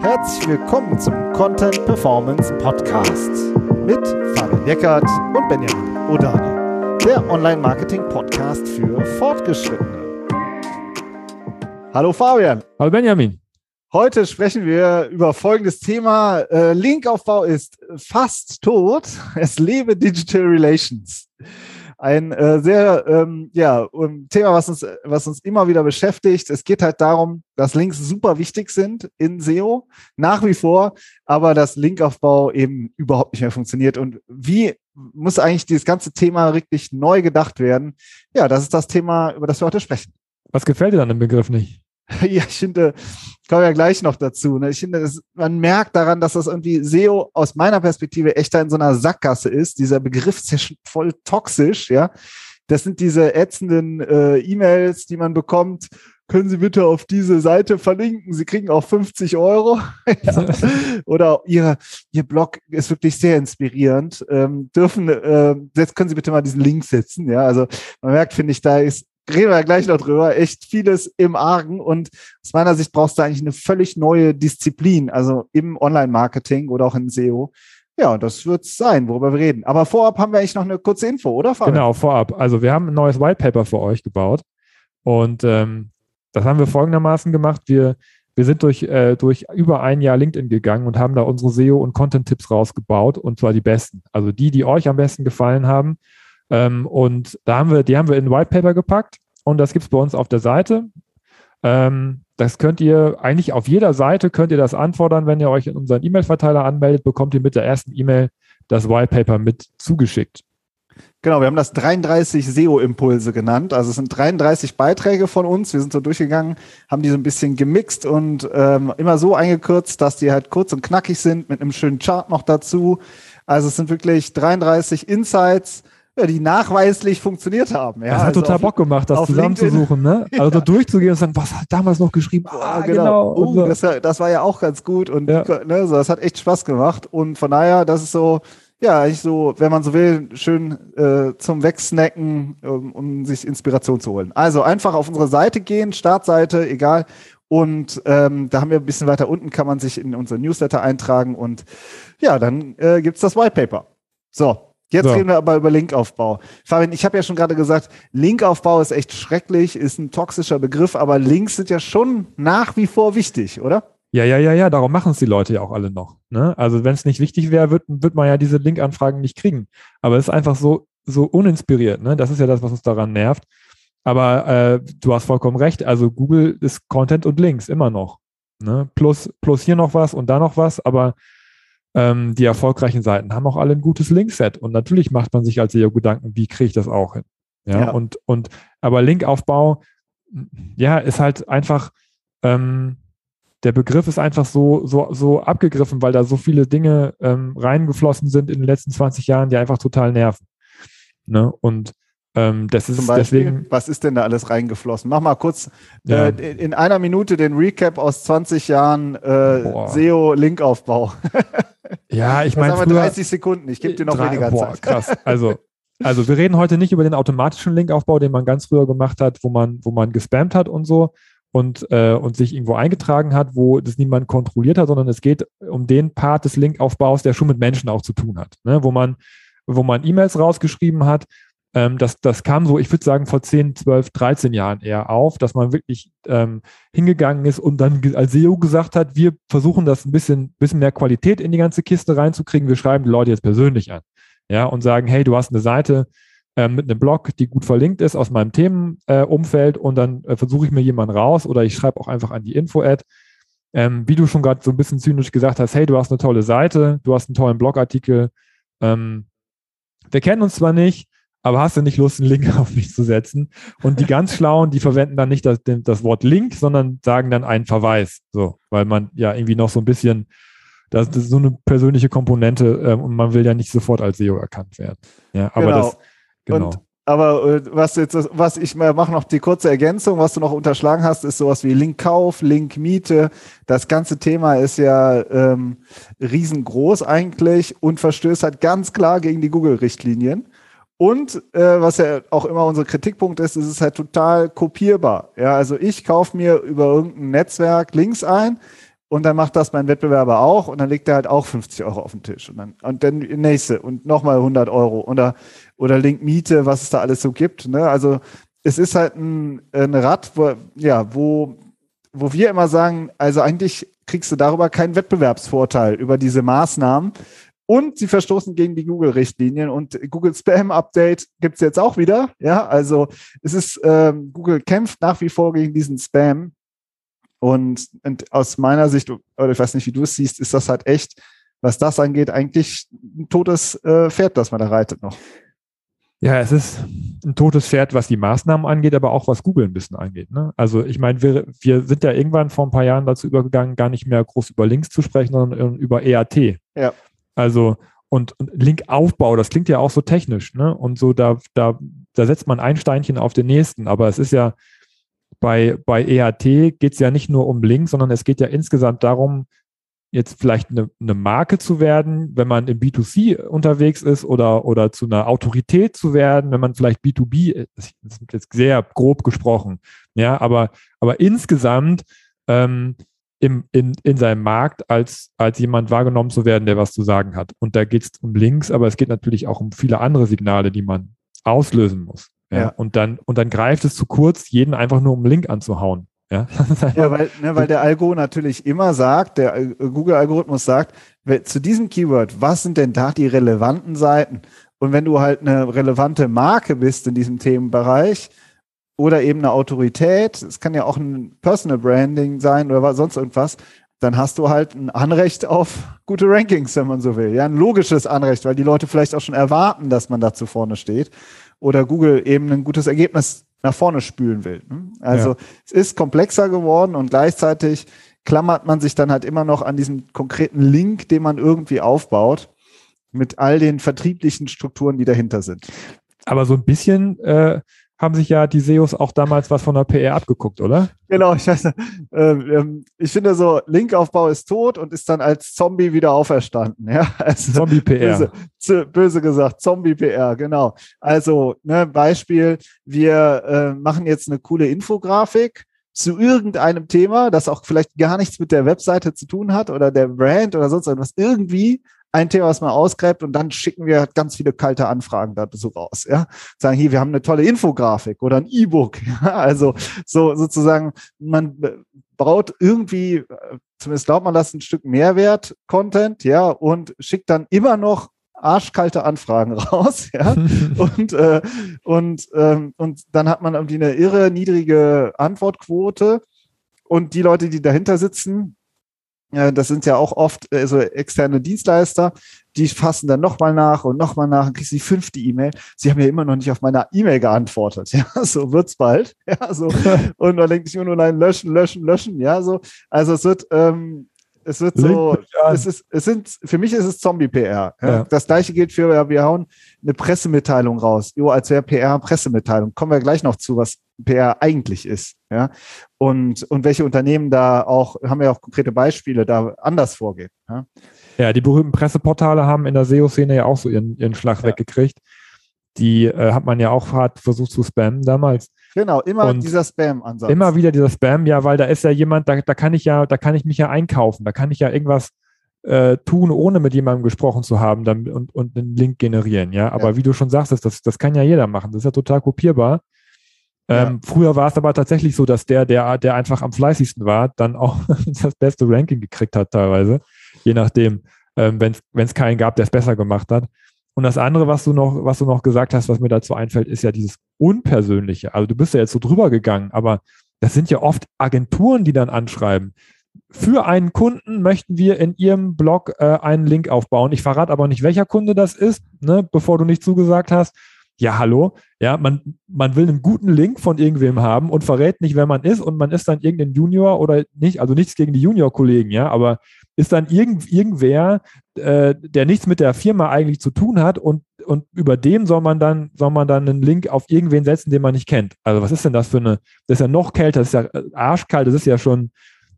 Herzlich willkommen zum Content Performance Podcast mit Fabian Eckert und Benjamin Odani, der Online-Marketing-Podcast für Fortgeschrittene. Hallo Fabian. Hallo Benjamin. Heute sprechen wir über folgendes Thema. Äh, Linkaufbau ist fast tot. Es lebe Digital Relations ein äh, sehr ähm, ja, um, Thema, was uns, was uns immer wieder beschäftigt. Es geht halt darum, dass Links super wichtig sind in SEO, nach wie vor, aber dass Linkaufbau eben überhaupt nicht mehr funktioniert. Und wie muss eigentlich dieses ganze Thema wirklich neu gedacht werden? Ja, das ist das Thema, über das wir heute sprechen. Was gefällt dir dann im Begriff nicht? Ja, ich finde, kommen ja gleich noch dazu. Ne? Ich finde, das, man merkt daran, dass das irgendwie SEO aus meiner Perspektive echt in so einer Sackgasse ist. Dieser Begriff ist ja schon voll toxisch, ja. Das sind diese ätzenden äh, E-Mails, die man bekommt. Können Sie bitte auf diese Seite verlinken? Sie kriegen auch 50 Euro. Oder Ihr, Ihr Blog ist wirklich sehr inspirierend. Ähm, dürfen, äh, jetzt können Sie bitte mal diesen Link setzen. Ja, also man merkt, finde ich, da ist reden wir gleich noch drüber, echt vieles im Argen und aus meiner Sicht brauchst du eigentlich eine völlig neue Disziplin, also im Online-Marketing oder auch in SEO. Ja, das wird es sein, worüber wir reden. Aber vorab haben wir eigentlich noch eine kurze Info, oder? Fabian? Genau, vorab. Also wir haben ein neues White Paper für euch gebaut und ähm, das haben wir folgendermaßen gemacht. Wir, wir sind durch, äh, durch über ein Jahr LinkedIn gegangen und haben da unsere SEO- und Content-Tipps rausgebaut und zwar die besten. Also die, die euch am besten gefallen haben ähm, und da haben wir, die haben wir in White Paper gepackt und das gibt es bei uns auf der Seite. Ähm, das könnt ihr eigentlich auf jeder Seite könnt ihr das anfordern, wenn ihr euch in unseren E-Mail-Verteiler anmeldet, bekommt ihr mit der ersten E-Mail das White Paper mit zugeschickt. Genau, wir haben das 33 SEO-Impulse genannt. Also es sind 33 Beiträge von uns. Wir sind so durchgegangen, haben die so ein bisschen gemixt und ähm, immer so eingekürzt, dass die halt kurz und knackig sind, mit einem schönen Chart noch dazu. Also es sind wirklich 33 Insights, ja, die nachweislich funktioniert haben. Ja, das hat also total auf, Bock gemacht, das zusammenzusuchen, ne? Also da durchzugehen und sagen, was hat damals noch geschrieben? Ah, genau. genau. Uh, das, das, war ja auch ganz gut und ja. ne, so, das hat echt Spaß gemacht. Und von daher, das ist so, ja, eigentlich so, wenn man so will, schön äh, zum Wegsnacken, um, um sich Inspiration zu holen. Also einfach auf unsere Seite gehen, Startseite, egal. Und ähm, da haben wir ein bisschen weiter unten, kann man sich in unsere Newsletter eintragen und ja, dann äh, gibt's das White Paper. So, Jetzt so. reden wir aber über Linkaufbau. Fabian, ich habe ja schon gerade gesagt, Linkaufbau ist echt schrecklich, ist ein toxischer Begriff, aber Links sind ja schon nach wie vor wichtig, oder? Ja, ja, ja, ja, darum machen es die Leute ja auch alle noch. Ne? Also wenn es nicht wichtig wäre, wird, wird man ja diese Link-Anfragen nicht kriegen. Aber es ist einfach so, so uninspiriert. Ne? Das ist ja das, was uns daran nervt. Aber äh, du hast vollkommen recht. Also Google ist Content und Links immer noch. Ne? Plus, plus hier noch was und da noch was. Aber ähm, die erfolgreichen Seiten haben auch alle ein gutes Linkset. Und natürlich macht man sich als SEO Gedanken, wie kriege ich das auch hin? Ja, ja. und, und, aber Linkaufbau, ja, ist halt einfach, ähm, der Begriff ist einfach so, so, so abgegriffen, weil da so viele Dinge ähm, reingeflossen sind in den letzten 20 Jahren, die einfach total nerven. Ne? Und ähm, das ist Beispiel, deswegen. Was ist denn da alles reingeflossen? Mach mal kurz ja. äh, in einer Minute den Recap aus 20 Jahren äh, SEO-Linkaufbau. ja, ich meine. 30 Sekunden, ich gebe dir noch drei, weniger boah, Zeit. Krass. Also, also wir reden heute nicht über den automatischen Linkaufbau, den man ganz früher gemacht hat, wo man, wo man gespammt hat und so und, äh, und sich irgendwo eingetragen hat, wo das niemand kontrolliert hat, sondern es geht um den Part des Linkaufbaus, der schon mit Menschen auch zu tun hat, ne? wo man wo man E-Mails rausgeschrieben hat ähm, das, das kam so, ich würde sagen, vor 10, 12, 13 Jahren eher auf, dass man wirklich ähm, hingegangen ist und dann als SEO gesagt hat, wir versuchen das ein bisschen, bisschen mehr Qualität in die ganze Kiste reinzukriegen. Wir schreiben die Leute jetzt persönlich an. Ja, und sagen, hey, du hast eine Seite äh, mit einem Blog, die gut verlinkt ist aus meinem Themenumfeld äh, und dann äh, versuche ich mir jemanden raus oder ich schreibe auch einfach an die Info-Ad. Ähm, wie du schon gerade so ein bisschen zynisch gesagt hast, hey, du hast eine tolle Seite, du hast einen tollen Blogartikel. Ähm, wir kennen uns zwar nicht, aber hast du nicht Lust, einen Link auf mich zu setzen? Und die ganz Schlauen, die verwenden dann nicht das, das Wort Link, sondern sagen dann einen Verweis. So, weil man ja irgendwie noch so ein bisschen, das, das ist so eine persönliche Komponente äh, und man will ja nicht sofort als SEO erkannt werden. Ja, aber genau. das, genau. Und aber äh, was jetzt, was ich mache noch die kurze Ergänzung, was du noch unterschlagen hast, ist sowas wie Linkkauf, Linkmiete. Das ganze Thema ist ja ähm, riesengroß eigentlich und verstößt halt ganz klar gegen die Google-Richtlinien. Und äh, was ja auch immer unser Kritikpunkt ist, ist es halt total kopierbar. Ja, also ich kaufe mir über irgendein Netzwerk Links ein und dann macht das mein Wettbewerber auch und dann legt er halt auch 50 Euro auf den Tisch und dann und dann nächste und nochmal 100 Euro oder oder Linkmiete, was es da alles so gibt. Ne? Also es ist halt ein, ein Rad, wo, ja, wo wo wir immer sagen, also eigentlich kriegst du darüber keinen Wettbewerbsvorteil über diese Maßnahmen, und sie verstoßen gegen die Google-Richtlinien und Google Spam Update gibt es jetzt auch wieder. Ja, also es ist, ähm, Google kämpft nach wie vor gegen diesen Spam. Und, und aus meiner Sicht, oder ich weiß nicht, wie du es siehst, ist das halt echt, was das angeht, eigentlich ein totes äh, Pferd, das man da reitet noch. Ja, es ist ein totes Pferd, was die Maßnahmen angeht, aber auch was Google ein bisschen angeht. Ne? Also ich meine, wir, wir sind ja irgendwann vor ein paar Jahren dazu übergegangen, gar nicht mehr groß über Links zu sprechen, sondern über EAT. Ja. Also, und, Linkaufbau, das klingt ja auch so technisch, ne? Und so, da, da, da setzt man ein Steinchen auf den nächsten. Aber es ist ja bei, bei EAT geht es ja nicht nur um Links, sondern es geht ja insgesamt darum, jetzt vielleicht eine, eine Marke zu werden, wenn man im B2C unterwegs ist oder, oder zu einer Autorität zu werden, wenn man vielleicht B2B, das ist jetzt sehr grob gesprochen, ja, aber, aber insgesamt ähm, im, in, in seinem Markt als, als jemand wahrgenommen zu werden, der was zu sagen hat. Und da geht es um Links, aber es geht natürlich auch um viele andere Signale, die man auslösen muss. Ja? ja. Und, dann, und dann greift es zu kurz, jeden einfach nur um Link anzuhauen. Ja, ja weil, ne, weil der Algo natürlich immer sagt, der äh, Google-Algorithmus sagt, zu diesem Keyword, was sind denn da die relevanten Seiten? Und wenn du halt eine relevante Marke bist in diesem Themenbereich, oder eben eine Autorität, es kann ja auch ein Personal Branding sein oder sonst irgendwas, dann hast du halt ein Anrecht auf gute Rankings, wenn man so will. Ja, ein logisches Anrecht, weil die Leute vielleicht auch schon erwarten, dass man da zu vorne steht oder Google eben ein gutes Ergebnis nach vorne spülen will. Ne? Also ja. es ist komplexer geworden und gleichzeitig klammert man sich dann halt immer noch an diesen konkreten Link, den man irgendwie aufbaut, mit all den vertrieblichen Strukturen, die dahinter sind. Aber so ein bisschen äh, haben sich ja die SEOs auch damals was von der PR abgeguckt, oder? Genau, ich, weiß, äh, ich finde so, Linkaufbau ist tot und ist dann als Zombie wieder auferstanden. Ja? Also, Zombie-PR. Böse, böse, gesagt, Zombie-PR, genau. Also, ne, Beispiel, wir äh, machen jetzt eine coole Infografik zu irgendeinem Thema, das auch vielleicht gar nichts mit der Webseite zu tun hat oder der Brand oder sonst irgendwas, irgendwie ein Thema, was man ausgräbt und dann schicken wir ganz viele kalte Anfragen dazu raus. Ja? Sagen, hier, wir haben eine tolle Infografik oder ein E-Book. Ja? Also so sozusagen, man baut irgendwie, äh, zumindest glaubt man das, ein Stück Mehrwert-Content, ja, und schickt dann immer noch arschkalte Anfragen raus, ja, und äh, und ähm, und dann hat man irgendwie eine irre niedrige Antwortquote und die Leute, die dahinter sitzen, das sind ja auch oft äh, so externe Dienstleister, die fassen dann nochmal nach und nochmal nach und kriegst die fünfte E-Mail. Sie haben ja immer noch nicht auf meine E-Mail geantwortet. Ja, so wird's bald. Ja, so. Und man denkt sich nur, nein, löschen, löschen, löschen. Ja, so. Also es wird, ähm, es wird so, es ist, es sind, für mich ist es Zombie-PR. Ja? ja? Das gleiche gilt für, ja, wir hauen eine Pressemitteilung raus. Jo, als wäre PR Pressemitteilung. Kommen wir gleich noch zu, was PR eigentlich ist. Ja? Und, und welche Unternehmen da auch, haben wir auch konkrete Beispiele, da anders vorgehen. Ja, ja die berühmten Presseportale haben in der SEO-Szene ja auch so ihren, ihren Schlag ja. weggekriegt. Die äh, hat man ja auch hart versucht zu spammen damals. Genau, immer und dieser Spam-Ansatz. Immer wieder dieser Spam, ja, weil da ist ja jemand, da, da kann ich ja, da kann ich mich ja einkaufen, da kann ich ja irgendwas äh, tun, ohne mit jemandem gesprochen zu haben dann, und, und einen Link generieren, ja. Aber ja. wie du schon sagst, das, das kann ja jeder machen. Das ist ja total kopierbar. Ähm, ja. Früher war es aber tatsächlich so, dass der, der, der einfach am fleißigsten war, dann auch das beste Ranking gekriegt hat, teilweise. Je nachdem, ähm, wenn es keinen gab, der es besser gemacht hat. Und das andere, was du noch, was du noch gesagt hast, was mir dazu einfällt, ist ja dieses Unpersönliche. Also du bist ja jetzt so drüber gegangen, aber das sind ja oft Agenturen, die dann anschreiben. Für einen Kunden möchten wir in Ihrem Blog äh, einen Link aufbauen. Ich verrate aber nicht, welcher Kunde das ist, ne, bevor du nicht zugesagt hast. Ja, hallo. Ja, man, man will einen guten Link von irgendwem haben und verrät nicht, wer man ist und man ist dann irgendein Junior oder nicht, also nichts gegen die Junior-Kollegen, ja, aber ist dann irgend, irgendwer, äh, der nichts mit der Firma eigentlich zu tun hat und, und über dem soll man dann, soll man dann einen Link auf irgendwen setzen, den man nicht kennt. Also was ist denn das für eine, das ist ja noch kälter, das ist ja arschkalt, das ist ja schon,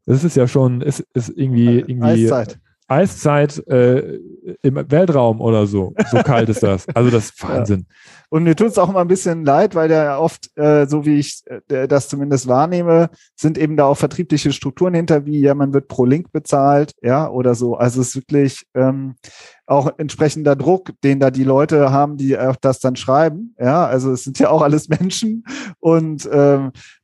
das ist ja schon, ist, ist irgendwie, irgendwie. Eiszeit. Eiszeit äh, im Weltraum oder so. So kalt ist das. Also das ist Wahnsinn. Ja. Und mir tut es auch immer ein bisschen leid, weil der oft, äh, so wie ich äh, das zumindest wahrnehme, sind eben da auch vertriebliche Strukturen hinter, wie ja, man wird pro Link bezahlt, ja, oder so. Also es ist wirklich ähm, auch entsprechender Druck, den da die Leute haben, die auch das dann schreiben. Ja, also es sind ja auch alles Menschen und ähm, äh,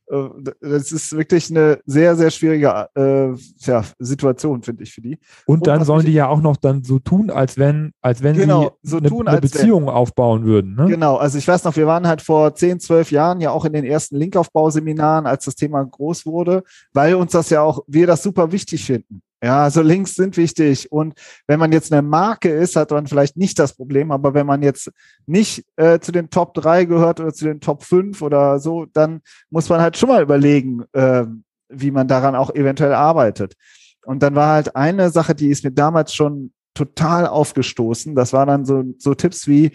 das ist wirklich eine sehr, sehr schwierige äh, ja, Situation, finde ich, für die. Und dann und sollen die ja auch noch dann so tun, als wenn, als wenn genau, sie so eine, tun, eine Beziehung wenn. aufbauen würden. Ne? Genau, also ich weiß noch, wir waren halt vor 10, 12 Jahren ja auch in den ersten Linkaufbauseminaren, als das Thema groß wurde, weil uns das ja auch, wir das super wichtig finden. Ja, also Links sind wichtig. Und wenn man jetzt eine Marke ist, hat man vielleicht nicht das Problem. Aber wenn man jetzt nicht äh, zu den Top 3 gehört oder zu den Top 5 oder so, dann muss man halt schon mal überlegen, äh, wie man daran auch eventuell arbeitet. Und dann war halt eine Sache, die ist mir damals schon total aufgestoßen. Das war dann so, so Tipps wie,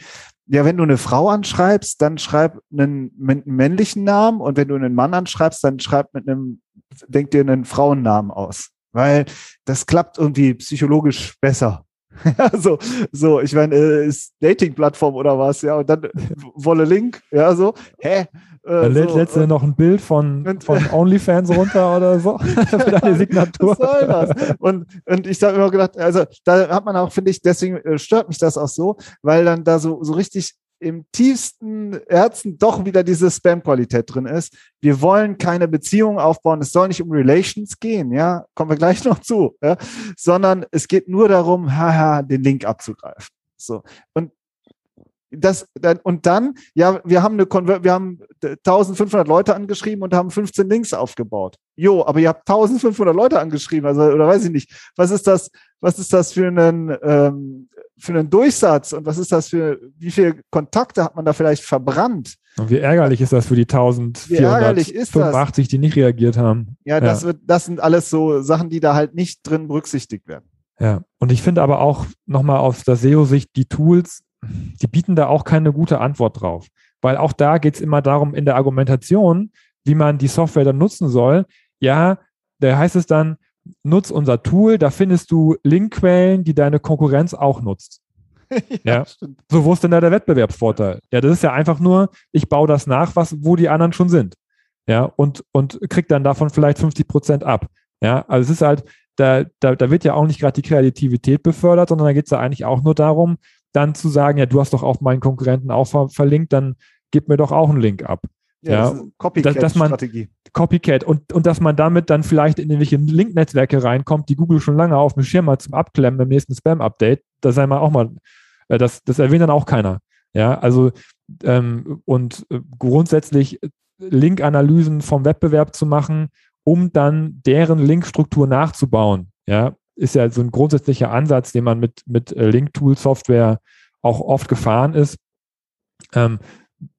ja, wenn du eine Frau anschreibst, dann schreib einen, männlichen Namen und wenn du einen Mann anschreibst, dann schreib mit einem, denk dir einen Frauennamen aus weil das klappt irgendwie psychologisch besser. so, so, ich meine, äh, ist Dating-Plattform oder was, ja, und dann wolle Link, ja, so, hä? Äh, lädt so, letzte äh, noch ein Bild von, und, von OnlyFans runter oder so für deine Signatur. Was soll das? Und, und ich habe immer gedacht, also da hat man auch, finde ich, deswegen äh, stört mich das auch so, weil dann da so, so richtig im tiefsten Herzen doch wieder diese Spam-Qualität drin ist. Wir wollen keine Beziehung aufbauen. Es soll nicht um Relations gehen, ja, kommen wir gleich noch zu, ja? sondern es geht nur darum, haha, den Link abzugreifen. So. Und das, und dann, ja, wir haben eine wir haben 1500 Leute angeschrieben und haben 15 Links aufgebaut. Jo, aber ihr habt 1500 Leute angeschrieben, also, oder weiß ich nicht. Was ist das, was ist das für einen, ähm, für einen Durchsatz und was ist das für, wie viele Kontakte hat man da vielleicht verbrannt? Und wie ärgerlich ist das für die 1485, die nicht reagiert haben? Ja, das ja. wird, das sind alles so Sachen, die da halt nicht drin berücksichtigt werden. Ja, und ich finde aber auch nochmal aus der SEO-Sicht, die Tools die bieten da auch keine gute Antwort drauf. Weil auch da geht es immer darum, in der Argumentation, wie man die Software dann nutzen soll. Ja, da heißt es dann, nutz unser Tool, da findest du Linkquellen, die deine Konkurrenz auch nutzt. ja, ja. So, wo ist denn da der Wettbewerbsvorteil? Ja, das ist ja einfach nur, ich baue das nach, was, wo die anderen schon sind. Ja, und, und krieg dann davon vielleicht 50 Prozent ab. Ja, also es ist halt, da, da, da wird ja auch nicht gerade die Kreativität befördert, sondern da geht es ja eigentlich auch nur darum, dann zu sagen, ja, du hast doch auch meinen Konkurrenten auch ver verlinkt, dann gib mir doch auch einen Link ab. Ja, ja Copycat-Strategie. Copycat und, und dass man damit dann vielleicht in irgendwelche Link-Netzwerke reinkommt, die Google schon lange auf dem Schirm hat zum Abklemmen beim nächsten Spam-Update. Da sei mal auch mal, äh, das, das erwähnt dann auch keiner. Ja, also ähm, und äh, grundsätzlich Link-Analysen vom Wettbewerb zu machen, um dann deren Linkstruktur nachzubauen. Ja, ist ja so ein grundsätzlicher Ansatz, den man mit, mit äh, Link-Tool-Software auch oft gefahren ist. Ähm,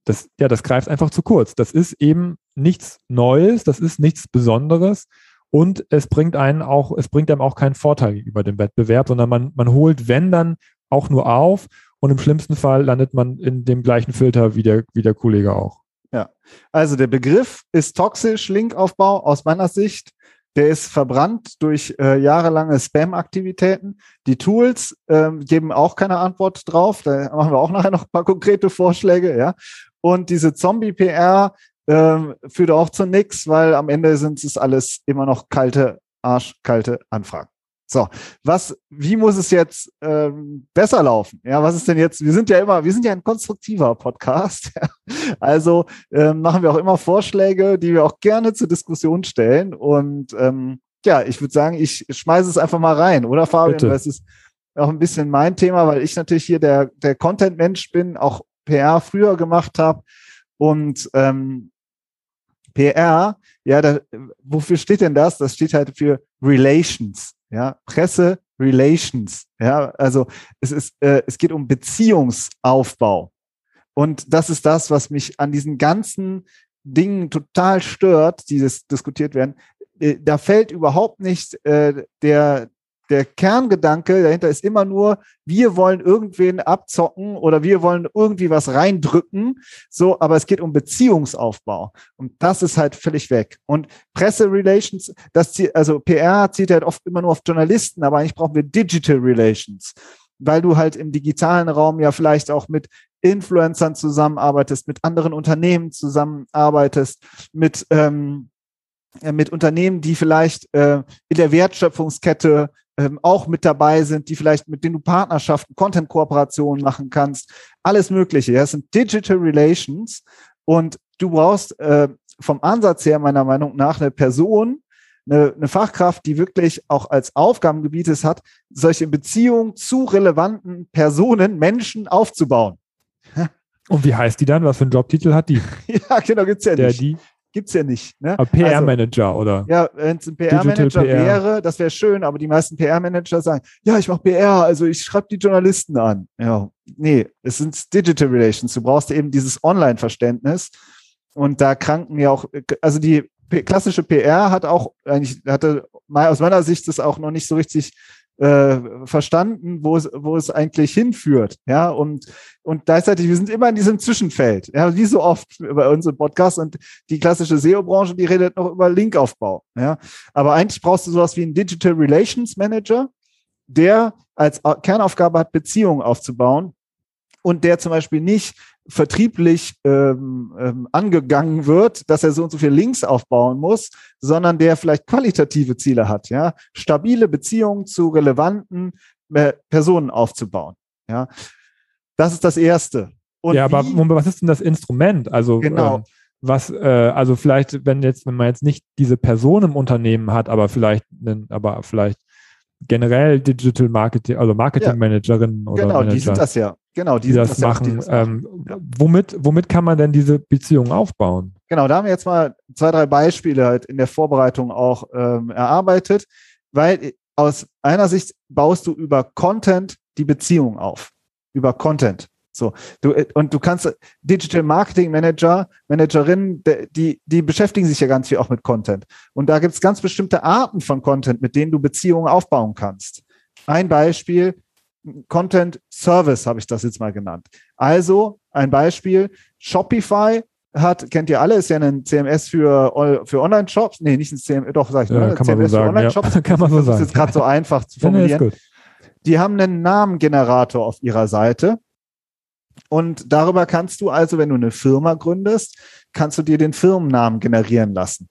das, ja, das greift einfach zu kurz. Das ist eben nichts Neues, das ist nichts Besonderes und es bringt einen auch, es bringt einem auch keinen Vorteil gegenüber dem Wettbewerb, sondern man, man holt, wenn dann, auch nur auf und im schlimmsten Fall landet man in dem gleichen Filter wie der, wie der Kollege auch. Ja, also der Begriff ist toxisch, Linkaufbau aus meiner Sicht der ist verbrannt durch äh, jahrelange Spam-Aktivitäten. Die Tools ähm, geben auch keine Antwort drauf. Da machen wir auch nachher noch ein paar konkrete Vorschläge, ja. Und diese Zombie-PR ähm, führt auch zu nichts, weil am Ende sind es alles immer noch kalte, arschkalte Anfragen. So, was, wie muss es jetzt ähm, besser laufen? Ja, was ist denn jetzt? Wir sind ja immer, wir sind ja ein konstruktiver Podcast. also ähm, machen wir auch immer Vorschläge, die wir auch gerne zur Diskussion stellen. Und ähm, ja, ich würde sagen, ich schmeiße es einfach mal rein, oder Fabian? Bitte. Es ist auch ein bisschen mein Thema, weil ich natürlich hier der, der Content-Mensch bin, auch PR früher gemacht habe. Und ähm, PR, ja, da, wofür steht denn das? Das steht halt für Relations ja, Presse Relations, ja, also es ist, äh, es geht um Beziehungsaufbau. Und das ist das, was mich an diesen ganzen Dingen total stört, die diskutiert werden. Äh, da fällt überhaupt nicht äh, der, der Kerngedanke dahinter ist immer nur, wir wollen irgendwen abzocken oder wir wollen irgendwie was reindrücken. So, aber es geht um Beziehungsaufbau. Und das ist halt völlig weg. Und Presserelations, das zieht, also PR zieht halt oft immer nur auf Journalisten, aber eigentlich brauchen wir Digital Relations. Weil du halt im digitalen Raum ja vielleicht auch mit Influencern zusammenarbeitest, mit anderen Unternehmen zusammenarbeitest, mit, ähm, mit Unternehmen, die vielleicht äh, in der Wertschöpfungskette ähm, auch mit dabei sind, die vielleicht mit denen du Partnerschaften, Content-Kooperationen machen kannst, alles Mögliche. Das sind Digital Relations und du brauchst äh, vom Ansatz her meiner Meinung nach eine Person, eine, eine Fachkraft, die wirklich auch als Aufgabengebiet es hat, solche Beziehungen zu relevanten Personen, Menschen aufzubauen. Und wie heißt die dann? Was für einen Jobtitel hat die? ja, genau, gibt's ja Der, nicht. die? Gibt's ja nicht. Ne? PR-Manager oder? Ja, wenn es ein PR-Manager PR. wäre, das wäre schön, aber die meisten PR-Manager sagen, ja, ich mache PR, also ich schreibe die Journalisten an. Ja, nee, es sind Digital Relations. Du brauchst eben dieses Online-Verständnis. Und da kranken ja auch, also die klassische PR hat auch eigentlich, hatte aus meiner Sicht das auch noch nicht so richtig äh, verstanden, wo es, wo es eigentlich hinführt. Ja, und, und gleichzeitig, wir sind immer in diesem Zwischenfeld. Ja, wie so oft bei uns im Podcast und die klassische SEO-Branche, die redet noch über Linkaufbau. Ja, aber eigentlich brauchst du sowas wie einen Digital Relations Manager, der als Au- Kernaufgabe hat, Beziehungen aufzubauen und der zum Beispiel nicht vertrieblich ähm, ähm, angegangen wird, dass er so und so viele Links aufbauen muss, sondern der vielleicht qualitative Ziele hat, ja, stabile Beziehungen zu relevanten äh, Personen aufzubauen, ja. Das ist das Erste. Und ja, aber wie- was ist denn das Instrument? Also, Genau. ähm, was, äh, also vielleicht, wenn jetzt, wenn man jetzt nicht diese Person im Unternehmen hat, aber vielleicht, aber vielleicht generell Digital Marketing, also Marketing Managerinnen oder genau, Manager, die sind das ja. Genau, die, die das ja, machen. die das machen. Ähm, Ja. womit, womit kann man denn diese Beziehung aufbauen? Genau, da haben wir jetzt mal zwei, drei Beispiele halt in der Vorbereitung auch ähm, erarbeitet, weil aus einer Sicht baust du über Content die Beziehung auf. Über Content. So, du, äh, und du kannst Digital Marketing Manager, Managerinnen, die, die beschäftigen sich ja ganz viel auch mit Content. Und da gibt es ganz bestimmte Arten von Content, mit denen du Beziehungen aufbauen kannst. Ein Beispiel, Content Service habe ich das jetzt mal genannt. Also ein Beispiel, Shopify hat, kennt ihr alle, ist ja ein CMS für, für Online-Shops. Nee, nicht ein CMS, doch, sag ich Ja, mal, kann man so CMS für sagen, ja. Online-Shops. Kann man so das sagen. ist jetzt gerade so einfach zu Ja, nee, formulieren. Die haben einen Namengenerator auf ihrer Seite. Und darüber kannst du also, wenn du eine Firma gründest, kannst du dir den Firmennamen generieren lassen.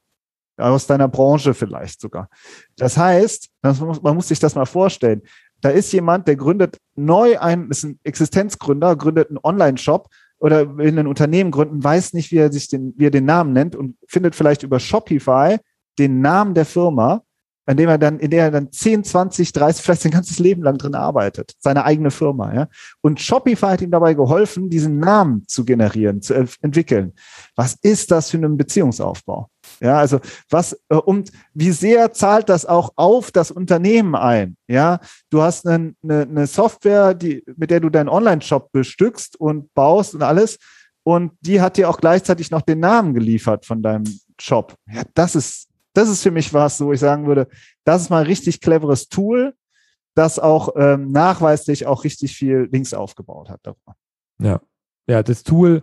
Aus deiner Branche vielleicht sogar. Das heißt, man muss sich das mal vorstellen. Da ist jemand, der gründet neu ein, ist ein Existenzgründer, gründet einen Online-Shop oder will ein Unternehmen gründen, weiß nicht, wie er sich den, wie er den Namen nennt und findet vielleicht über Shopify den Namen der Firma, an dem er dann, in der er dann 10, 20, 30, vielleicht sein ganzes Leben lang drin arbeitet. Seine eigene Firma, ja. Und Shopify hat ihm dabei geholfen, diesen Namen zu generieren, zu ent- entwickeln. Was ist das für ein Beziehungsaufbau? Ja, also was, äh, und wie sehr zahlt das auch auf das Unternehmen ein? Ja, du hast eine, eine, eine Software, die, mit der du deinen Online-Shop bestückst und baust und alles. Und die hat dir auch gleichzeitig noch den Namen geliefert von deinem Shop. Ja, das ist, das ist für mich was, wo ich sagen würde, das ist mal ein richtig cleveres Tool, das auch ähm, nachweislich auch richtig viel Links aufgebaut hat. darüber. Ja. ja, das Tool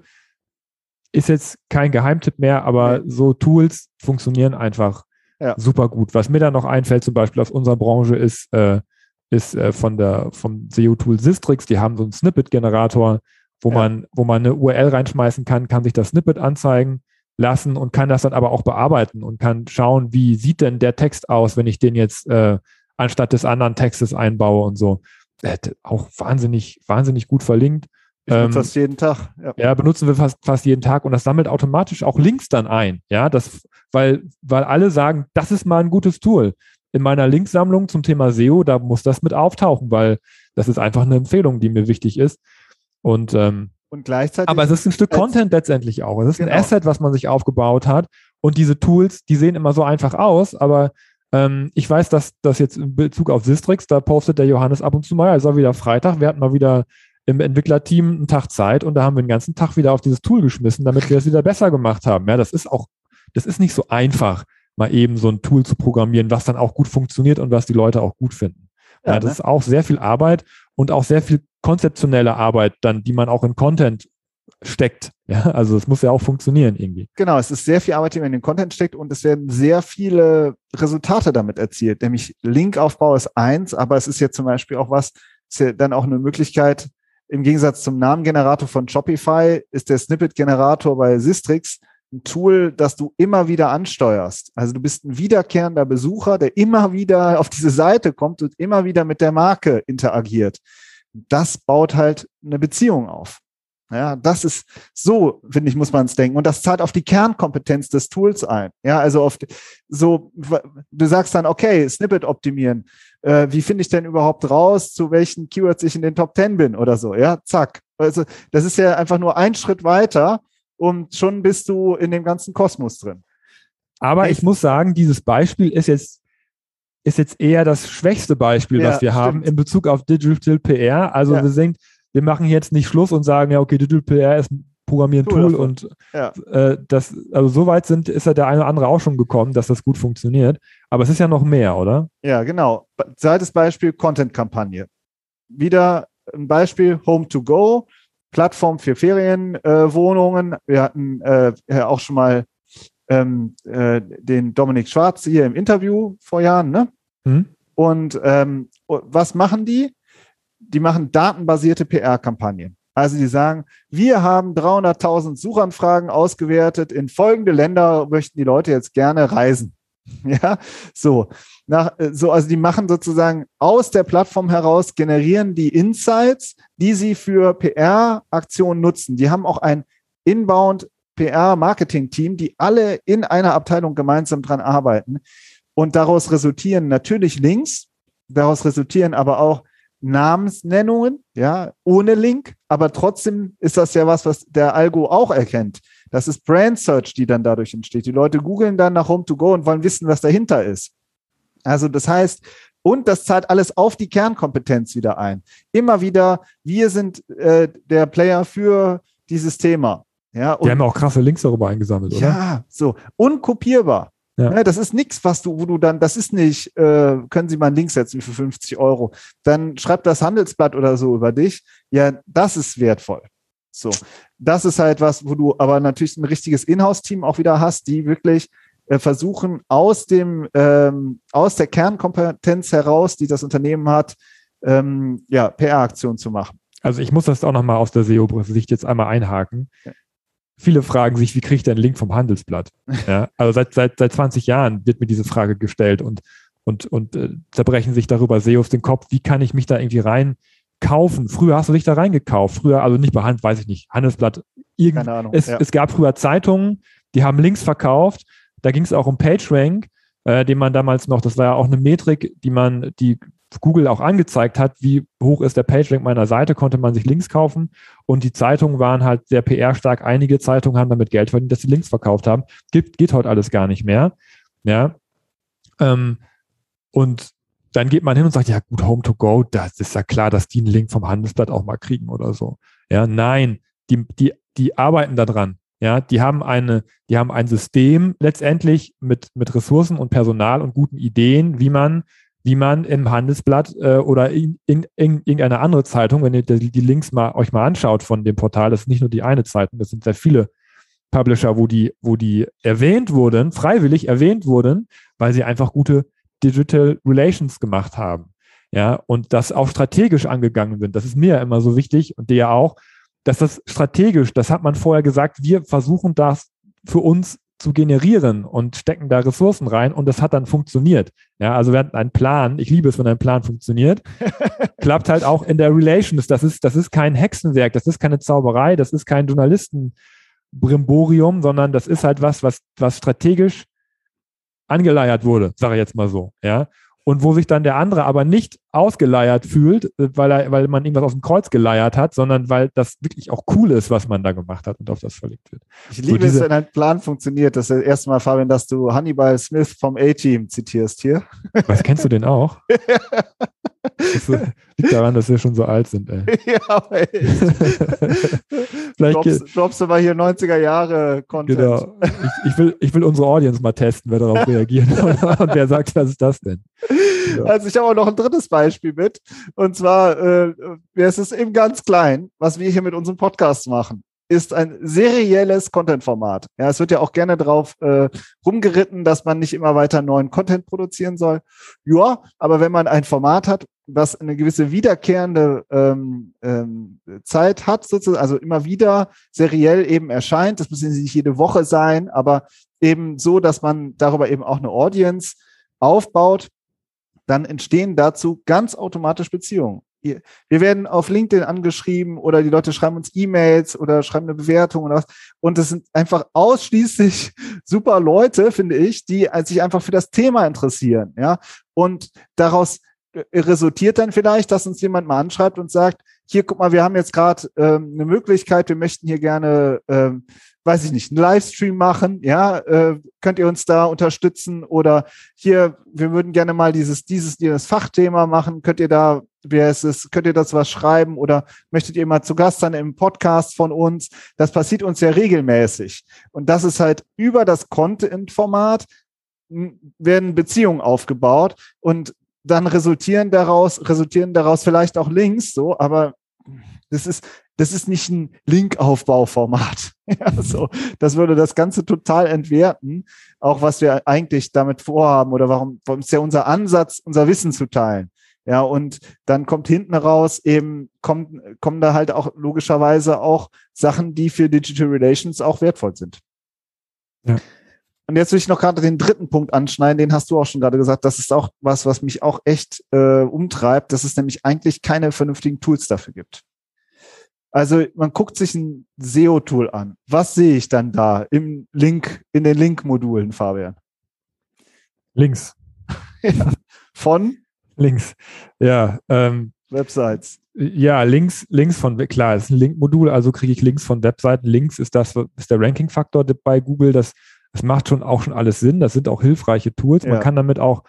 ist jetzt kein Geheimtipp mehr, aber Nee. so Tools funktionieren einfach Ja. super gut. Was mir da noch einfällt, zum Beispiel aus unserer Branche, ist, äh, ist äh, von der, vom SEO-Tool Sistrix, die haben so einen Snippet-Generator, wo Ja. man, wo man eine URL reinschmeißen kann, kann sich das Snippet anzeigen lassen und kann das dann aber auch bearbeiten und kann schauen, wie sieht denn der Text aus, wenn ich den jetzt äh, anstatt des anderen Textes einbaue und so. Äh, auch wahnsinnig, wahnsinnig gut verlinkt. Ich Ähm, das jeden Tag. Ja. Ja, benutzen wir fast, fast jeden Tag und das sammelt automatisch auch Links dann ein. Ja, das, weil, weil alle sagen, das ist mal ein gutes Tool. In meiner Linksammlung zum Thema SEO, da muss das mit auftauchen, weil das ist einfach eine Empfehlung, die mir wichtig ist. Und ähm, Und gleichzeitig. aber es ist ein Stück Content letztendlich auch. Es ist ein Genau. Asset, was man sich aufgebaut hat. Und diese Tools, die sehen immer so einfach aus, aber ähm, ich weiß, dass das jetzt in Bezug auf Sistrix, da postet der Johannes ab und zu mal, es war wieder Freitag, wir hatten mal wieder im Entwicklerteam einen Tag Zeit und da haben wir den ganzen Tag wieder auf dieses Tool geschmissen, damit wir es wieder besser gemacht haben. Ja, das ist auch, das ist nicht so einfach, mal eben so ein Tool zu programmieren, was dann auch gut funktioniert und was die Leute auch gut finden. Ja, das ne? ist auch sehr viel Arbeit und auch sehr viel konzeptionelle Arbeit dann, die man auch in Content steckt. Ja, also es muss ja auch funktionieren irgendwie. Genau, es ist sehr viel Arbeit, die man in den Content steckt und es werden sehr viele Resultate damit erzielt. Nämlich Linkaufbau ist eins, aber es ist jetzt zum Beispiel auch was, ist ja dann auch eine Möglichkeit, im Gegensatz zum Namengenerator von Shopify ist der Snippet-Generator bei Sistrix ein Tool, das du immer wieder ansteuerst. Also du bist ein wiederkehrender Besucher, der immer wieder auf diese Seite kommt und immer wieder mit der Marke interagiert. Das baut halt eine Beziehung auf. Ja, das ist so, finde ich, muss man es denken. Und das zahlt auf die Kernkompetenz des Tools ein. Ja, also auf so, du sagst dann, okay, Snippet optimieren. Äh, wie finde ich denn überhaupt raus, zu welchen Keywords ich in den Top 10 bin oder so? Ja, zack. Also, das ist ja einfach nur ein Schritt weiter und schon bist du in dem ganzen Kosmos drin. Aber ich muss sagen, dieses Beispiel ist jetzt, ist jetzt eher das schwächste Beispiel, ja, was wir stimmt. haben in Bezug auf Digital PR. Also ja. wir sind, wir machen jetzt nicht Schluss und sagen, ja, okay, Digital PR ist ein Programmieren Tool, Tool und ja. äh, das, also so weit sind, ist ja der eine oder andere auch schon gekommen, dass das gut funktioniert. Aber es ist ja noch mehr, oder? Ja, genau. Zweites Beispiel, Content-Kampagne. Wieder ein Beispiel, Home to Go. Plattform für Ferienwohnungen. Äh, Wir hatten äh, ja auch schon mal ähm, äh, den Dominik Schwarz hier im Interview vor Jahren. Ne? Mhm. Und ähm, was machen die? Die machen datenbasierte PR-Kampagnen. Also die sagen, wir haben 300.000 Suchanfragen ausgewertet. In folgende Länder möchten die Leute jetzt gerne reisen. Ja, so. Nach, äh, so, also die machen sozusagen aus der Plattform heraus, generieren die Insights, die sie für PR-Aktionen nutzen. Die haben auch ein Inbound PR-Marketing-Team, die alle in einer Abteilung gemeinsam dran arbeiten. Und daraus resultieren natürlich Links, daraus resultieren aber auch Namensnennungen, ja, ohne Link, aber trotzdem ist das ja was, was der Algo auch erkennt. Das ist Brand Search, die dann dadurch entsteht. Die Leute googeln dann nach Home to Go und wollen wissen, was dahinter ist. Also das heißt, und das zahlt alles auf die Kernkompetenz wieder ein. Immer wieder, wir sind äh, der Player für dieses Thema. Ja, und, die haben auch krasse Links darüber eingesammelt, oder? Ja, so. Unkopierbar. Ja. ja. das ist nichts, was du, wo du dann, das ist nicht, äh, können Sie mal einen Link setzen für 50 Euro. Dann schreibt das Handelsblatt oder so über dich. Ja, das ist wertvoll. So, das ist halt was, wo du aber natürlich ein richtiges Inhouse-Team auch wieder hast, die wirklich äh, versuchen, aus dem, ähm, aus der Kernkompetenz heraus, die das Unternehmen hat, ähm, ja, PR-Aktionen zu machen. Also ich muss das auch nochmal aus der SEO-Sicht jetzt einmal einhaken. Ja. Viele fragen sich, wie kriege ich denn einen Link vom Handelsblatt? Ja, also seit, seit, seit 20 Jahren wird mir diese Frage gestellt und, und, und äh, zerbrechen sich darüber SEOs den Kopf, wie kann ich mich da irgendwie rein kaufen. Früher hast du dich da reingekauft. Früher, also nicht bei Hand, weiß ich nicht, Handelsblatt. Irgend, Keine Ahnung. Es, ja. es gab früher Zeitungen, die haben Links verkauft. Da ging es auch um PageRank, äh, den man damals noch, das war ja auch eine Metrik, die man, die Google auch angezeigt hat, wie hoch ist der PageRank meiner Seite, konnte man sich Links kaufen. Und die Zeitungen waren halt sehr PR-stark. Einige Zeitungen haben damit Geld verdient, dass sie Links verkauft haben. Gibt, geht heute alles gar nicht mehr. Ja. Ähm, und dann geht man hin und sagt, ja gut, Home to Go, das ist ja klar, dass die einen Link vom Handelsblatt auch mal kriegen oder so. Ja, nein, die, die, die arbeiten daran. Ja, die haben eine, die haben ein System letztendlich mit, mit Ressourcen und Personal und guten Ideen, wie man, wie man im Handelsblatt äh, oder in, in, in irgendeine andere Zeitung, wenn ihr die, die Links mal euch mal anschaut von dem Portal, das ist nicht nur die eine Zeitung, das sind sehr viele Publisher, wo die, wo die erwähnt wurden, freiwillig erwähnt wurden, weil sie einfach gute Digital Relations gemacht haben. Ja, und das auch strategisch angegangen sind. Das ist mir ja immer so wichtig und dir auch, dass das strategisch, das hat man vorher gesagt, wir versuchen das für uns zu generieren und stecken da Ressourcen rein und das hat dann funktioniert. Ja, also wir hatten einen Plan. Ich liebe es, wenn ein Plan funktioniert. Klappt halt auch in der Relations. Das ist, das ist kein Hexenwerk, das ist keine Zauberei, das ist kein Journalistenbrimborium, sondern das ist halt was, was, was strategisch angeleiert wurde, sage ich jetzt mal so, ja. Und wo sich dann der andere aber nicht ausgeleiert fühlt, äh, weil, er, weil man irgendwas aus dem Kreuz geleiert hat, sondern weil das wirklich auch cool ist, was man da gemacht hat und auf das verlegt wird. Ich liebe so es, wenn ein Plan funktioniert. Das ist das erste Mal, Fabian, dass du Hannibal Smith vom A-Team zitierst hier. Was kennst du den auch? Das liegt daran, dass wir schon so alt sind, ey. Ja, ey. Vielleicht droppst, droppst du mal hier 90er Jahre Content. Genau. Ich, ich, will, ich will unsere Audience mal testen, wer darauf reagiert. und wer sagt, was ist das denn? Ja. Also ich habe auch noch ein drittes Beispiel mit. Und zwar, äh, es ist eben ganz klein, was wir hier mit unserem Podcast machen ist ein serielles Content-Format. Ja, es wird ja auch gerne drauf äh, rumgeritten, dass man nicht immer weiter neuen Content produzieren soll. Ja, aber wenn man ein Format hat, das eine gewisse wiederkehrende ähm, ähm, Zeit hat, sozusagen, also immer wieder seriell eben erscheint, das muss nicht jede Woche sein, aber eben so, dass man darüber eben auch eine Audience aufbaut, dann entstehen dazu ganz automatisch Beziehungen. Wir werden auf LinkedIn angeschrieben oder die Leute schreiben uns E-Mails oder schreiben eine Bewertung oder was. Und es sind einfach ausschließlich super Leute, finde ich, die sich einfach für das Thema interessieren. Ja. Und daraus äh, resultiert dann vielleicht, dass uns jemand mal anschreibt und sagt, hier, guck mal, wir haben jetzt gerade ähm, eine Möglichkeit, wir möchten hier gerne ähm, weiß ich nicht, einen Livestream machen, ja, äh, könnt ihr uns da unterstützen oder hier, wir würden gerne mal dieses, dieses, dieses Fachthema machen, könnt ihr da, heißt es, könnt ihr das was schreiben oder möchtet ihr mal zu Gast sein im Podcast von uns? Das passiert uns ja regelmäßig. Und das ist halt über das Content-Format werden Beziehungen aufgebaut und dann resultieren daraus, resultieren daraus vielleicht auch Links, so, aber das ist, das ist nicht ein Linkaufbauformat. ja, so, das würde das Ganze total entwerten, auch was wir eigentlich damit vorhaben oder warum, warum ist ja unser Ansatz, unser Wissen zu teilen. Ja, und dann kommt hinten raus eben, kommt, kommen da halt auch logischerweise auch Sachen, die für Digital Relations auch wertvoll sind. Ja. Und jetzt will ich noch gerade den dritten Punkt anschneiden, den hast du auch schon gerade gesagt. Das ist auch was, was mich auch echt äh, umtreibt, dass es nämlich eigentlich keine vernünftigen Tools dafür gibt. Also man guckt sich ein SEO-Tool an. Was sehe ich dann da im Link, in den Link-Modulen, Fabian? Links. ja. Von? Links. Ja. Ähm, Websites. Ja, Links, Links von, klar, es ist ein Link-Modul, also kriege ich Links von Webseiten. Links ist das, ist der Ranking-Faktor bei Google. Das, das macht schon auch schon alles Sinn. Das sind auch hilfreiche Tools. Man kann damit auch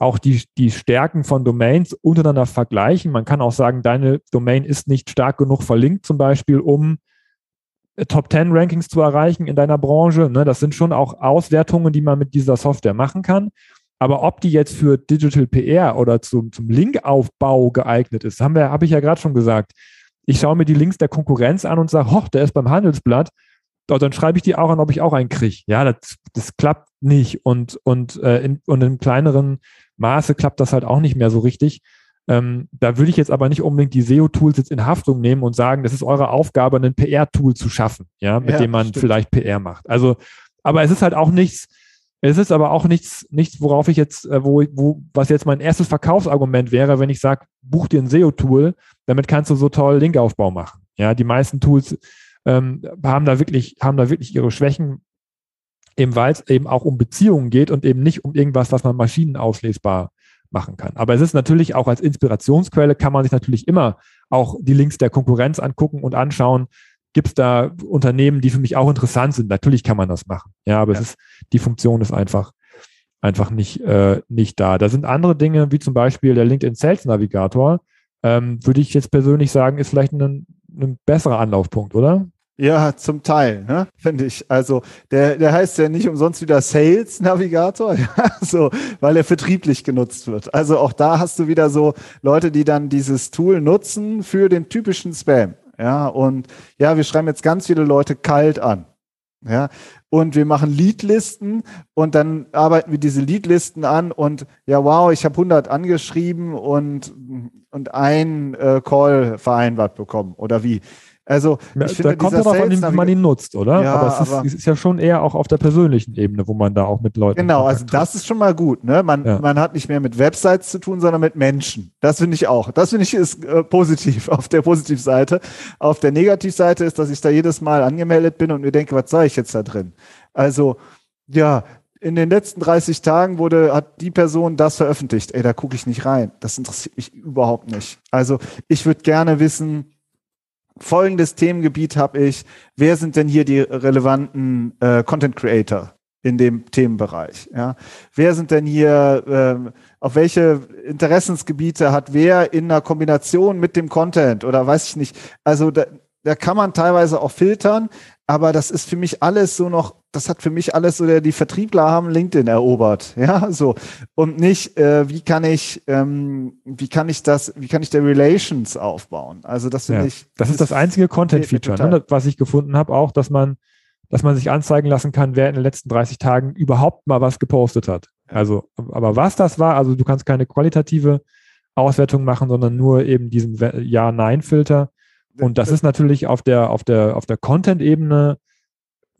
auch die, die Stärken von Domains untereinander vergleichen. Man kann auch sagen, deine Domain ist nicht stark genug verlinkt, zum Beispiel, um äh, Top 10 Rankings zu erreichen in deiner Branche. Ne, das sind schon auch Auswertungen, die man mit dieser Software machen kann. Aber ob die jetzt für Digital PR oder zum, zum Linkaufbau geeignet ist, haben wir, habe ich ja gerade schon gesagt. Ich schaue mir die Links der Konkurrenz an und sage, hoch, der ist beim Handelsblatt. Dort, dann schreibe ich die auch an, ob ich auch einen kriege. Ja, das, das klappt nicht. Und, und, äh, in, und in kleineren Maße klappt das halt auch nicht mehr so richtig. Ähm, da würde ich jetzt aber nicht unbedingt die SEO-Tools jetzt in Haftung nehmen und sagen, das ist eure Aufgabe, ein PR-Tool zu schaffen, ja, mit ja, dem man stimmt. vielleicht PR macht. Also, aber es ist halt auch nichts, es ist aber auch nichts, nichts, worauf ich jetzt, äh, wo, wo, was jetzt mein erstes Verkaufsargument wäre, wenn ich sage, buch dir ein SEO-Tool, damit kannst du so toll Linkaufbau machen. Ja, die meisten Tools ähm, haben da wirklich, haben da wirklich ihre Schwächen, eben weil es eben auch um Beziehungen geht und eben nicht um irgendwas, was man maschinenauslesbar machen kann. Aber es ist natürlich auch als Inspirationsquelle, kann man sich natürlich immer auch die Links der Konkurrenz angucken und anschauen, gibt es da Unternehmen, die für mich auch interessant sind. Natürlich kann man das machen. Ja, aber ja. es ist, die Funktion ist einfach, einfach nicht, äh, nicht da. Da sind andere Dinge, wie zum Beispiel der LinkedIn Sales Navigator, ähm, würde ich jetzt persönlich sagen, ist vielleicht ein, ein besserer Anlaufpunkt, oder? Ja, zum Teil, ne? finde ich. Also der, der heißt ja nicht umsonst wieder Sales Navigator, ja, so, weil er vertrieblich genutzt wird. Also auch da hast du wieder so Leute, die dann dieses Tool nutzen für den typischen Spam. Ja, und ja, wir schreiben jetzt ganz viele Leute kalt an. Ja, und wir machen Leadlisten und dann arbeiten wir diese Leadlisten an und ja, wow, ich habe 100 angeschrieben und, und ein äh, Call vereinbart bekommen oder wie. Also ja, da kommt darauf an, wie man ihn nutzt, oder? Ja, aber, es ist, aber ist, ja schon eher auch auf der persönlichen Ebene, wo man da auch mit Leuten. Genau, also das ist schon mal gut. Ne? Man, ja. man hat nicht mehr mit Websites zu tun, sondern mit Menschen. Das finde ich auch. Das finde ich ist äh, positiv auf der Positivseite. Auf der Negativseite ist, dass ich da jedes Mal angemeldet bin und mir denke, was soll ich jetzt da drin? Also ja, in den letzten 30 Tagen wurde, hat die Person das veröffentlicht. Ey, da gucke ich nicht rein. Das interessiert mich überhaupt nicht. Also ich würde gerne wissen, folgendes Themengebiet habe ich. Wer sind denn hier die relevanten äh, Content Creator in dem Themenbereich? Ja? Wer sind denn hier, ähm, auf welche Interessensgebiete hat wer in einer Kombination mit dem Content oder weiß ich nicht. Also da, da kann man teilweise auch filtern, aber das ist für mich alles so noch, das hat für mich alles so, der, die Vertriebler haben LinkedIn erobert, ja, so. Und nicht, äh, wie kann ich, ähm, wie kann ich das, wie kann ich der Relations aufbauen? Also das finde Ja. ich. Das ist das einzige Content-Feature, ne, was ich gefunden habe, auch, dass man, dass man sich anzeigen lassen kann, wer in den letzten 30 Tagen überhaupt mal was gepostet hat. Also, aber was das war, also du kannst keine qualitative Auswertung machen, sondern nur eben diesen Ja-Nein-Filter. Und das ist natürlich auf der, auf der, auf der Content-Ebene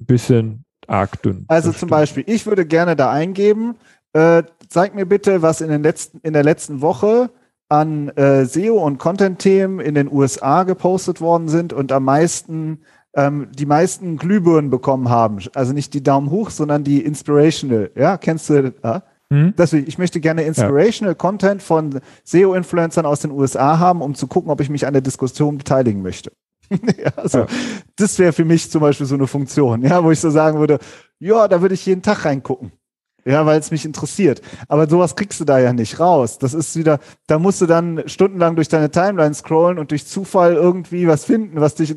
ein bisschen arg dünn. Also Das zum. Beispiel, ich würde gerne da eingeben, äh, zeig mir bitte, was in, den letzten, in der letzten Woche an äh, SEO und Content-Themen in den USA gepostet worden sind und am meisten ähm, die meisten Glühbirnen bekommen haben. Also nicht die Daumen hoch, sondern die Inspirational. Ja, kennst du? Ja? Hm? Deswegen, ich möchte gerne Inspirational Content von SEO-Influencern aus den USA haben, um zu gucken, ob ich mich an der Diskussion beteiligen möchte. ja, also, Ja. Das wäre für mich zum Beispiel so eine Funktion, ja, wo ich so sagen würde, ja, da würde ich jeden Tag reingucken. Ja, weil es mich interessiert. Aber sowas kriegst du da ja nicht raus. Das ist wieder, da musst du dann stundenlang durch deine Timeline scrollen und durch Zufall irgendwie was finden, was dich,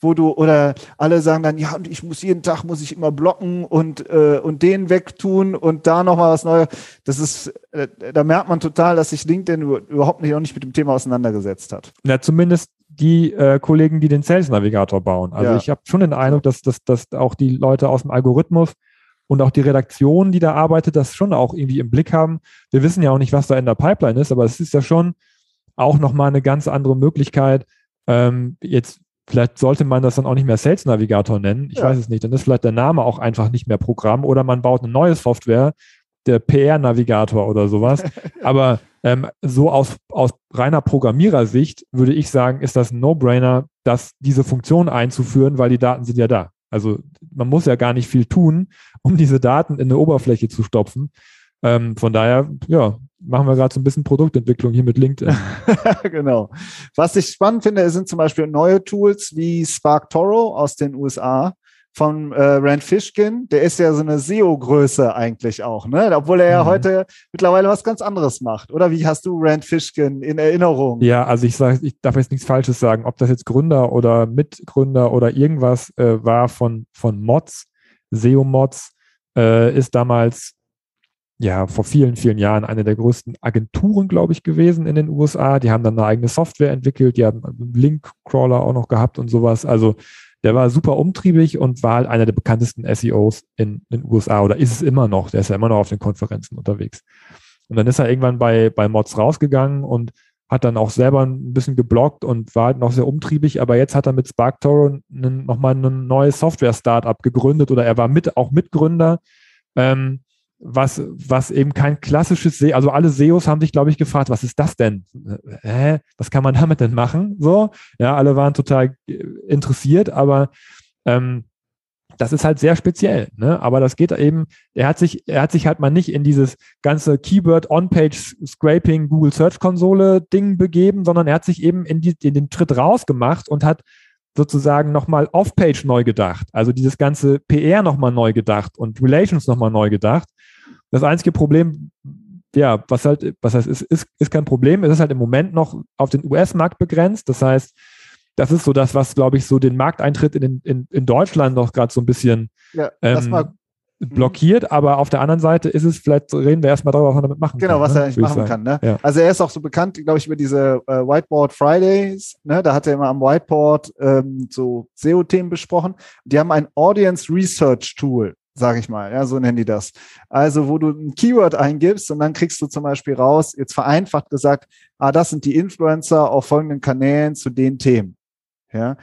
wo du, oder alle sagen dann, ja, und ich muss jeden Tag, muss ich immer blocken und, äh, und den wegtun und da nochmal was Neues. Das ist, äh, da merkt man total, dass sich LinkedIn überhaupt nicht, auch nicht mit dem Thema auseinandergesetzt hat. Ja, zumindest die äh, Kollegen, die den Sales Navigator bauen. Also Ja. ich habe schon den Eindruck, dass, dass, dass auch die Leute aus dem Algorithmus und auch die Redaktion, die da arbeitet, das schon auch irgendwie im Blick haben. Wir wissen ja auch nicht, was da in der Pipeline ist, aber es ist ja schon auch nochmal eine ganz andere Möglichkeit. Ähm, jetzt, vielleicht sollte man das dann auch nicht mehr Sales Navigator nennen. Ich Ja. weiß es nicht. Dann ist vielleicht der Name auch einfach nicht mehr Programm oder man baut eine neue Software, der PR-Navigator oder sowas. Aber ähm, so aus, aus reiner Programmierersicht würde ich sagen, ist das ein No-Brainer, dass diese Funktion einzuführen, weil die Daten sind ja da. Also man muss ja gar nicht viel tun, um diese Daten in eine Oberfläche zu stopfen. Ähm, von daher, ja, machen wir gerade so ein bisschen Produktentwicklung hier mit LinkedIn. genau. Was ich spannend finde, sind zum Beispiel neue Tools wie Spark Toro aus den USA von äh, Rand Fishkin. Der ist ja so eine SEO-Größe eigentlich auch, ne? Obwohl er ja Mhm. heute mittlerweile was ganz anderes macht. Oder wie hast du Rand Fishkin in Erinnerung? Ja, also ich sage, ich darf jetzt nichts Falsches sagen, ob das jetzt Gründer oder Mitgründer oder irgendwas äh, war von, von Mods, SEO-Mods, äh, ist damals ja vor vielen, vielen Jahren eine der größten Agenturen, glaube ich, gewesen in den USA. Die haben dann eine eigene Software entwickelt, die haben einen Link-Crawler auch noch gehabt und sowas. Also der war super umtriebig und war halt einer der bekanntesten SEOs in den USA oder ist es immer noch. Der ist ja immer noch auf den Konferenzen unterwegs. Und dann ist er irgendwann bei, bei Mods rausgegangen und hat dann auch selber ein bisschen geblockt und war halt noch sehr umtriebig, aber jetzt hat er mit SparkToro nochmal ein neues Software-Startup gegründet oder er war mit, auch Mitgründer, ähm, was, was eben kein klassisches SEO, also alle SEOs haben sich, glaube ich, gefragt, was ist das denn? Hä? Was kann man damit denn machen? So, ja, alle waren total äh, interessiert, aber ähm, das ist halt sehr speziell, ne? Aber das geht eben, er hat sich, er hat sich halt mal nicht in dieses ganze Keyword On-Page Scraping Google Search Konsole Ding begeben, sondern er hat sich eben in, die, in den Schritt rausgemacht und hat sozusagen nochmal Off-Page neu gedacht. Also dieses ganze PR nochmal neu gedacht und Relations nochmal neu gedacht. Das einzige Problem, ja, was halt, was heißt, ist, ist, ist kein Problem, es ist halt im Moment noch auf den US-Markt begrenzt. Das heißt, das ist so das, was, glaube ich, so den Markteintritt in, in, in Deutschland noch gerade so ein bisschen Ja, ähm, mal blockiert, aber auf der anderen Seite ist es, vielleicht reden wir erstmal darüber, was man damit machen Genau, kann. was ne, er eigentlich machen sagen. kann. Ne? Ja. Also er ist auch so bekannt, glaube ich, über diese äh, Whiteboard Fridays. Ne? Da hat er immer am Whiteboard ähm, so SEO-Themen besprochen. Die haben ein Audience Research Tool, sage ich mal. Ja, so nennen die das. Also wo du ein Keyword eingibst und dann kriegst du zum Beispiel raus, jetzt vereinfacht gesagt, ah, das sind die Influencer auf folgenden Kanälen zu den Themen. Ja,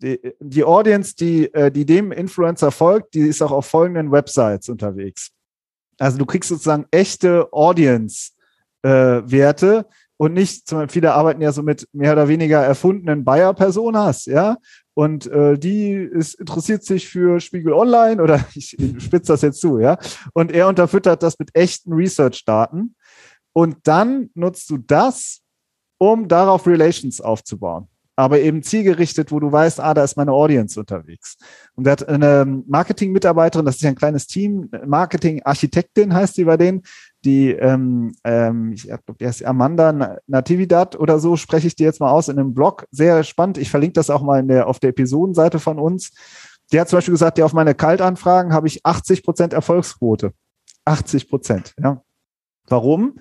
die, die Audience, die, äh, die dem Influencer folgt, die ist auch auf folgenden Websites unterwegs. Also du kriegst sozusagen echte Audience-Werte und nicht, zum Beispiel, viele arbeiten ja so mit mehr oder weniger erfundenen Buyer-Personas, ja. Und äh, die ist, interessiert sich für Spiegel Online oder ich spitze das jetzt zu, ja. Und er unterfüttert das mit echten Research-Daten. Und dann nutzt du das, um darauf Relations aufzubauen. Aber eben zielgerichtet, wo du weißt, ah, da ist meine Audience unterwegs. Und er hat eine Marketing-Mitarbeiterin, das ist ja ein kleines Team, Marketing-Architektin heißt sie bei denen, die, ähm, ähm, ich glaube, der ist Amanda Natividad oder so, spreche ich dir jetzt mal aus in einem Blog. Sehr spannend. Ich verlinke das auch mal in der, auf der Episodenseite von uns. Der hat zum Beispiel gesagt, ja, auf meine Kaltanfragen habe ich 80 Prozent Erfolgsquote. 80 Prozent, ja. Warum?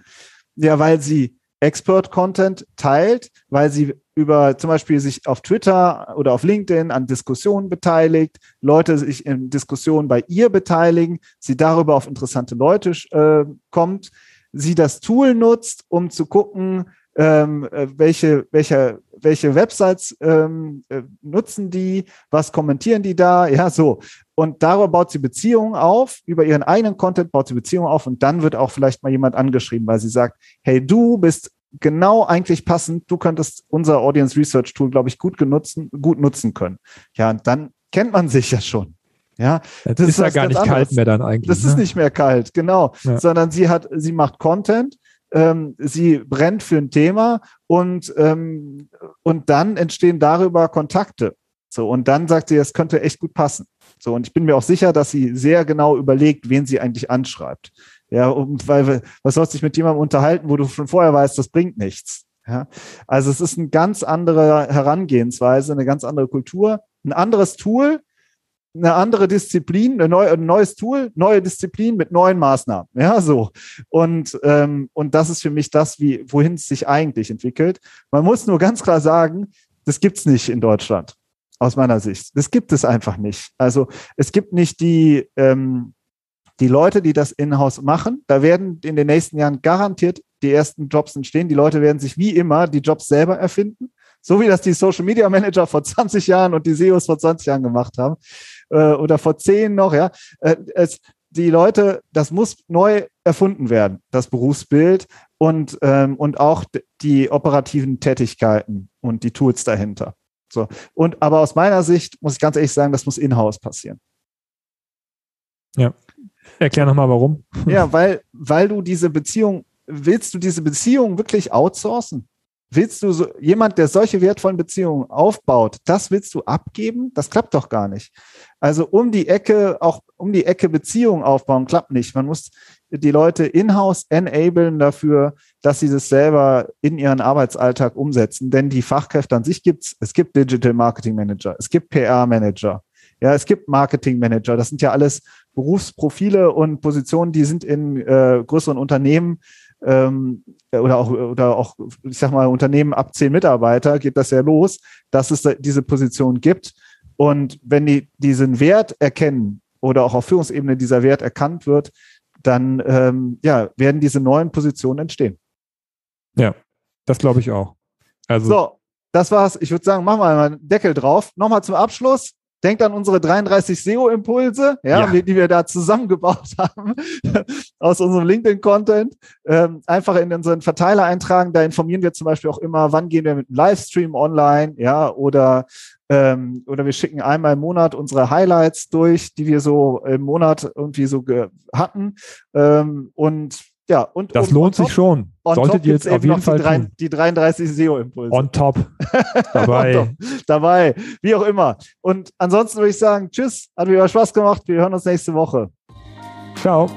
Ja, weil sie Expert-Content teilt, weil sie über zum Beispiel sich auf Twitter oder auf LinkedIn an Diskussionen beteiligt, Leute sich in Diskussionen bei ihr beteiligen, sie darüber auf interessante Leute äh, kommt, sie das Tool nutzt, um zu gucken, ähm, äh, welche, welche, welche Websites ähm, äh, nutzen die, was kommentieren die da, ja, so. Und darüber baut sie Beziehungen auf, über ihren eigenen Content baut sie Beziehungen auf und dann wird auch vielleicht mal jemand angeschrieben, weil sie sagt, hey, du bist genau eigentlich passend, du könntest unser Audience Research Tool, glaube ich, gut genutzen, gut nutzen können. Ja, und dann kennt man sich ja schon. Ja, das, das ist ja gar nicht anderes. kalt mehr dann eigentlich. Das ne? ist nicht mehr kalt, genau. Ja. Sondern sie hat, sie macht Content, ähm, sie brennt für ein Thema und, ähm, und dann entstehen darüber Kontakte. So, und dann sagt sie, es könnte echt gut passen. So, und ich bin mir auch sicher, dass sie sehr genau überlegt, wen sie eigentlich anschreibt. Ja, und weil, was sollst du dich mit jemandem unterhalten, wo du schon vorher weißt, das bringt nichts. Ja, also es ist eine ganz andere Herangehensweise, eine ganz andere Kultur, ein anderes Tool, eine andere Disziplin, ein, neu, ein neues Tool, neue Disziplin mit neuen Maßnahmen. Ja, so. Und, ähm, und das ist für mich das, wie, wohin es sich eigentlich entwickelt. Man muss nur ganz klar sagen, das gibt's nicht in Deutschland, aus meiner Sicht. Das gibt es einfach nicht. Also es gibt nicht die, ähm, die Leute, die das in-house machen. Da werden in den nächsten Jahren garantiert die ersten Jobs entstehen. Die Leute werden sich wie immer die Jobs selber erfinden. So wie das die Social Media Manager vor 20 Jahren und die SEOs vor 20 Jahren gemacht haben äh, oder vor 10 noch, ja. Äh, es, die Leute, das muss neu erfunden werden, das Berufsbild und, ähm, und auch die operativen Tätigkeiten und die Tools dahinter. So. Und aber aus meiner Sicht muss ich ganz ehrlich sagen, das muss in-house passieren. Ja. Erklär nochmal warum. Ja, weil, weil du diese Beziehung, willst du diese Beziehung wirklich outsourcen? Willst du so, jemand, der solche wertvollen Beziehungen aufbaut, das willst du abgeben? Das klappt doch gar nicht. Also um die Ecke, auch um die Ecke Beziehungen aufbauen, klappt nicht. Man muss die Leute in-house enablen dafür, dass sie das selber in ihren Arbeitsalltag umsetzen. Denn die Fachkräfte an sich gibt's. Es gibt Digital Marketing Manager, es gibt PR Manager, ja, es gibt Marketing Manager. Das sind ja alles Berufsprofile und Positionen, die sind in äh, größeren Unternehmen ähm, oder auch oder auch ich sag mal Unternehmen ab zehn Mitarbeiter geht das ja los, dass es diese Position gibt und wenn die diesen Wert erkennen oder auch auf Führungsebene dieser Wert erkannt wird, dann ähm, ja werden diese neuen Positionen entstehen. Ja, das glaube ich auch. Also so, das war's. Ich würde sagen, machen wir mal einen Deckel drauf. Nochmal zum Abschluss. Denkt an unsere 33 SEO-Impulse, ja, ja. Die, wir da zusammengebaut haben aus unserem LinkedIn-Content. Ähm, einfach in unseren Verteiler eintragen. Da informieren wir zum Beispiel auch immer, wann gehen wir mit einem Livestream online, ja, oder ähm, oder wir schicken einmal im Monat unsere Highlights durch, die wir so im Monat irgendwie so hatten. Ähm, und ja, und das lohnt sich schon. Solltet ihr jetzt auf jeden Fall die, drei, die 33 SEO-Impulse. On top. Dabei. On top. Dabei. Wie auch immer. Und ansonsten würde ich sagen, tschüss. Hat mir Spaß gemacht. Wir hören uns nächste Woche. Ciao.